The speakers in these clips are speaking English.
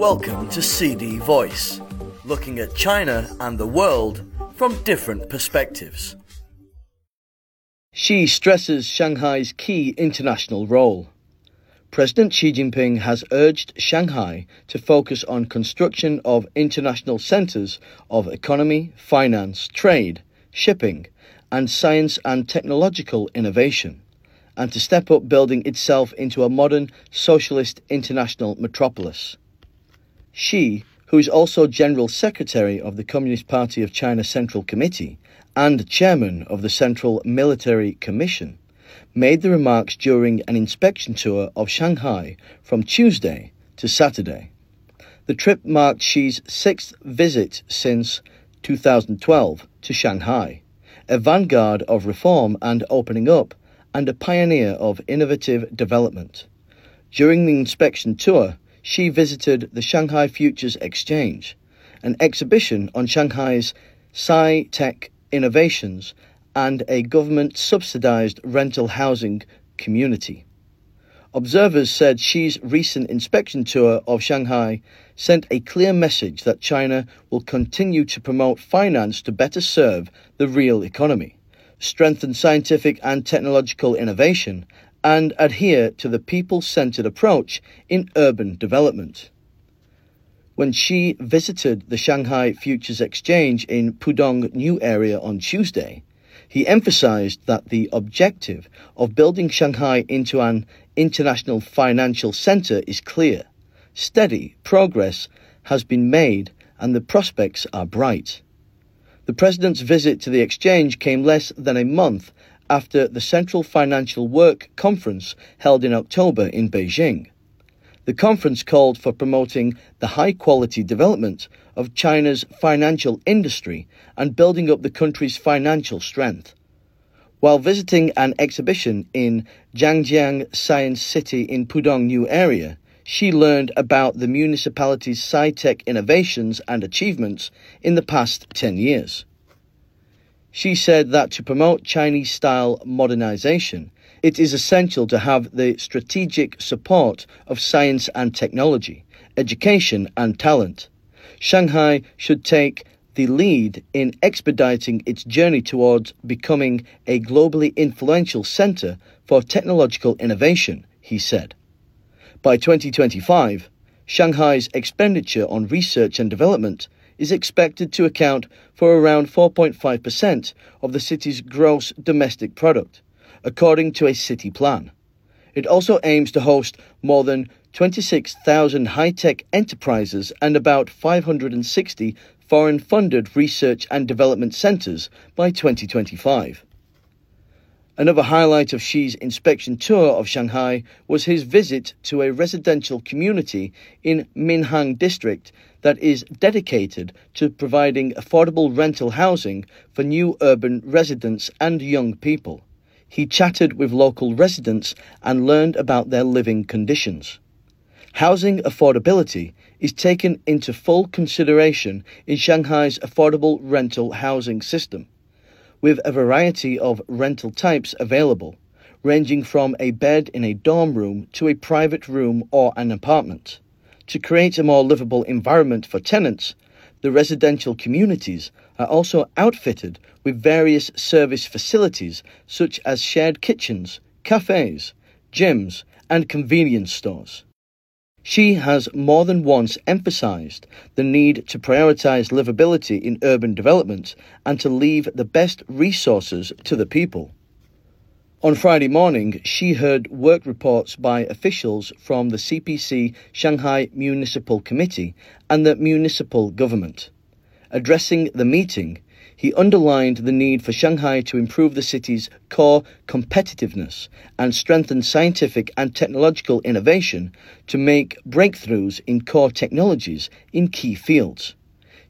Welcome to CD Voice, looking at China and the world from different perspectives. Xi stresses Shanghai's key international role. President Xi Jinping has urged Shanghai to focus on construction of international centers of economy, finance, trade, shipping, and science and technological innovation, and to step up building itself into a modern socialist international metropolis. Xi, who is also General Secretary of the Communist Party of China Central Committee and Chairman of the Central Military Commission, made the remarks during an inspection tour of Shanghai from Tuesday to Saturday. The trip marked Xi's sixth visit since 2012 to Shanghai, a vanguard of reform and opening up, and a pioneer of innovative development. During the inspection tour, Xi visited the Shanghai Futures Exchange, an exhibition on Shanghai's sci tech innovations and a government subsidized rental housing community. Observers said Xi's recent inspection tour of Shanghai sent a clear message that China will continue to promote finance to better serve the real economy, strengthen scientific and technological innovation, and adhere to the people centered approach in urban development. When Xi visited the Shanghai Futures Exchange in Pudong New Area on Tuesday, he emphasized that the objective of building Shanghai into an international financial center is clear. Steady progress has been made and the prospects are bright. The president's visit to the exchange came less than a month after the Central Financial Work Conference held in October in Beijing. The conference called for promoting the high quality development of China's financial industry and building up the country's financial strength. While visiting an exhibition in Zhangjiang Science City in Pudong New Area, Xi learned about the municipality's sci-tech innovations and achievements in the past 10 years. Xi said that to promote Chinese style modernization, it is essential to have the strategic support of science and technology, education and talent. Shanghai should take the lead in expediting its journey towards becoming a globally influential center for technological innovation, he said. By 2025, Shanghai's expenditure on research and development is expected to account for around 4.5% of the city's gross domestic product according to a city plan. It also aims to host more than 26,000 high tech enterprises and about 560 foreign funded research and development centres by 2025. Another highlight of Xi's inspection tour of Shanghai was his visit to a residential community in Minhang district that is dedicated to providing affordable rental housing for new urban residents and young people he chatted with local residents and learned about their living conditions. Housing affordability is taken into full consideration in Shanghai's affordable rental housing system, with a variety of rental types available, ranging from a bed in a dorm room to a private room or an apartment. To create a more livable environment for tenants, the residential communities are also outfitted with various service facilities such as shared kitchens, cafes, gyms, and convenience stores. Xi has more than once emphasized the need to prioritize livability in urban development and to leave the best resources to the people. On Friday morning, Xi heard work reports by officials from the CPC Shanghai Municipal Committee and the municipal government. Addressing the meeting, he underlined the need for Shanghai to improve the city's core competitiveness and strengthen scientific and technological innovation to make breakthroughs in core technologies in key fields.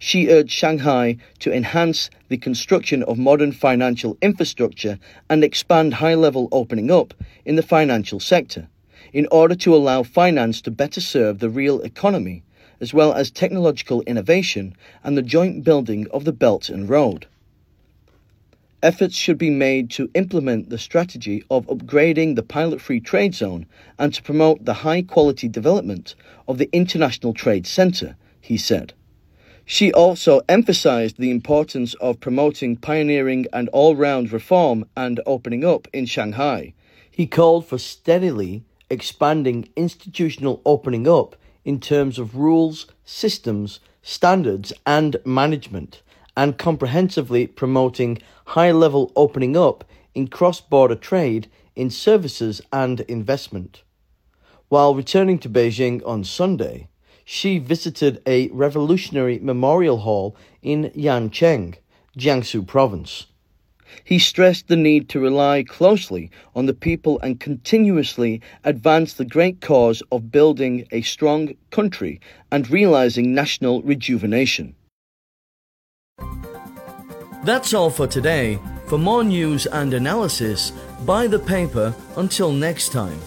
Xi urged Shanghai to enhance the construction of modern financial infrastructure and expand high level opening up in the financial sector in order to allow finance to better serve the real economy as well as technological innovation and the joint building of the Belt and Road. efforts should be made to implement the strategy of upgrading the pilot free trade zone and to promote the high quality development of the International Trade Centre, he said. Xi also emphasized the importance of promoting pioneering and all round reform and opening up in Shanghai. He called for steadily expanding institutional opening up in terms of rules, systems, standards, and management, and comprehensively promoting high level opening up in cross border trade, in services, and investment. While returning to Beijing on Sunday, Xi visited a revolutionary memorial hall in Yancheng, Jiangsu province. He stressed the need to rely closely on the people and continuously advance the great cause of building a strong country and realizing national rejuvenation. That's all for today. For more news and analysis, buy the paper until next time.